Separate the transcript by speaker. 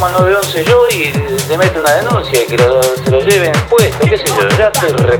Speaker 1: si no llamo al 911 yo y te meto una denuncia y que lo, se lo lleven puesto, qué sé yo, ya estoy re